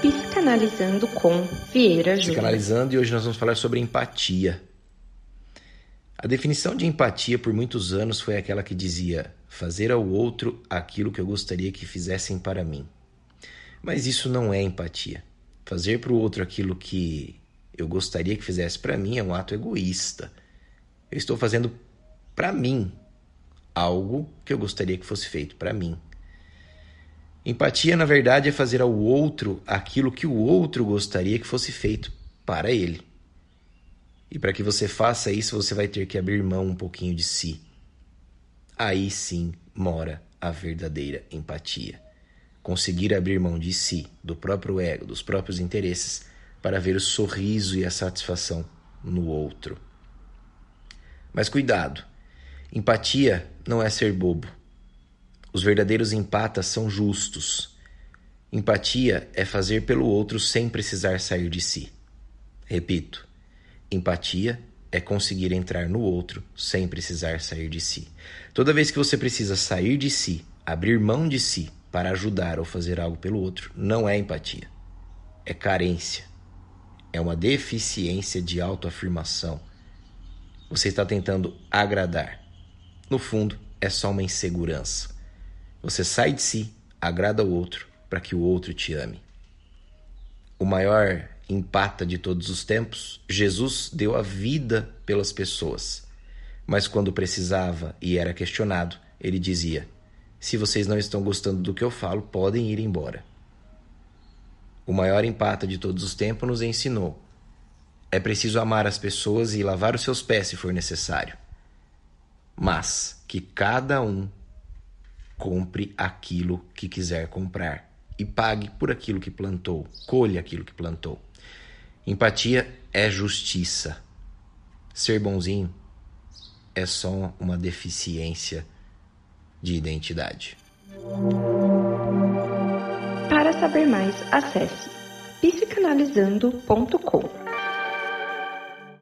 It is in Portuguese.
Psicanalizando com Vieira Júnior. Psicanalizando e hoje nós vamos falar sobre empatia. A definição de empatia por muitos anos foi aquela que dizia fazer ao outro aquilo que eu gostaria que fizessem para mim. Mas isso não é empatia. Fazer para o outro aquilo que eu gostaria que fizesse para mim é um ato egoísta. Eu estou fazendo para mim algo que eu gostaria que fosse feito para mim. Empatia, na verdade, é fazer ao outro aquilo que o outro gostaria que fosse feito para ele. E para que você faça isso, você vai ter que abrir mão um pouquinho de si. Aí sim mora a verdadeira empatia. Conseguir abrir mão de si, do próprio ego, dos próprios interesses, para ver o sorriso e a satisfação no outro. Mas cuidado, empatia não é ser bobo. Os verdadeiros empatas são justos. Empatia é fazer pelo outro sem precisar sair de si. Repito, empatia é conseguir entrar no outro sem precisar sair de si. Toda vez que você precisa sair de si, abrir mão de si para ajudar ou fazer algo pelo outro, não é empatia. É carência. É uma deficiência de autoafirmação. Você está tentando agradar. No fundo, é só uma insegurança. Você sai de si, agrada o outro para que o outro te ame. O maior empata de todos os tempos, Jesus deu a vida pelas pessoas. Mas quando precisava e era questionado, ele dizia: Se vocês não estão gostando do que eu falo, podem ir embora. O maior empata de todos os tempos nos ensinou: é preciso amar as pessoas e lavar os seus pés se for necessário. Mas que cada um compre aquilo que quiser comprar e pague por aquilo que plantou, colhe aquilo que plantou. Empatia é justiça. Ser bonzinho é só uma deficiência de identidade. Para saber mais, acesse psicanalizando.com.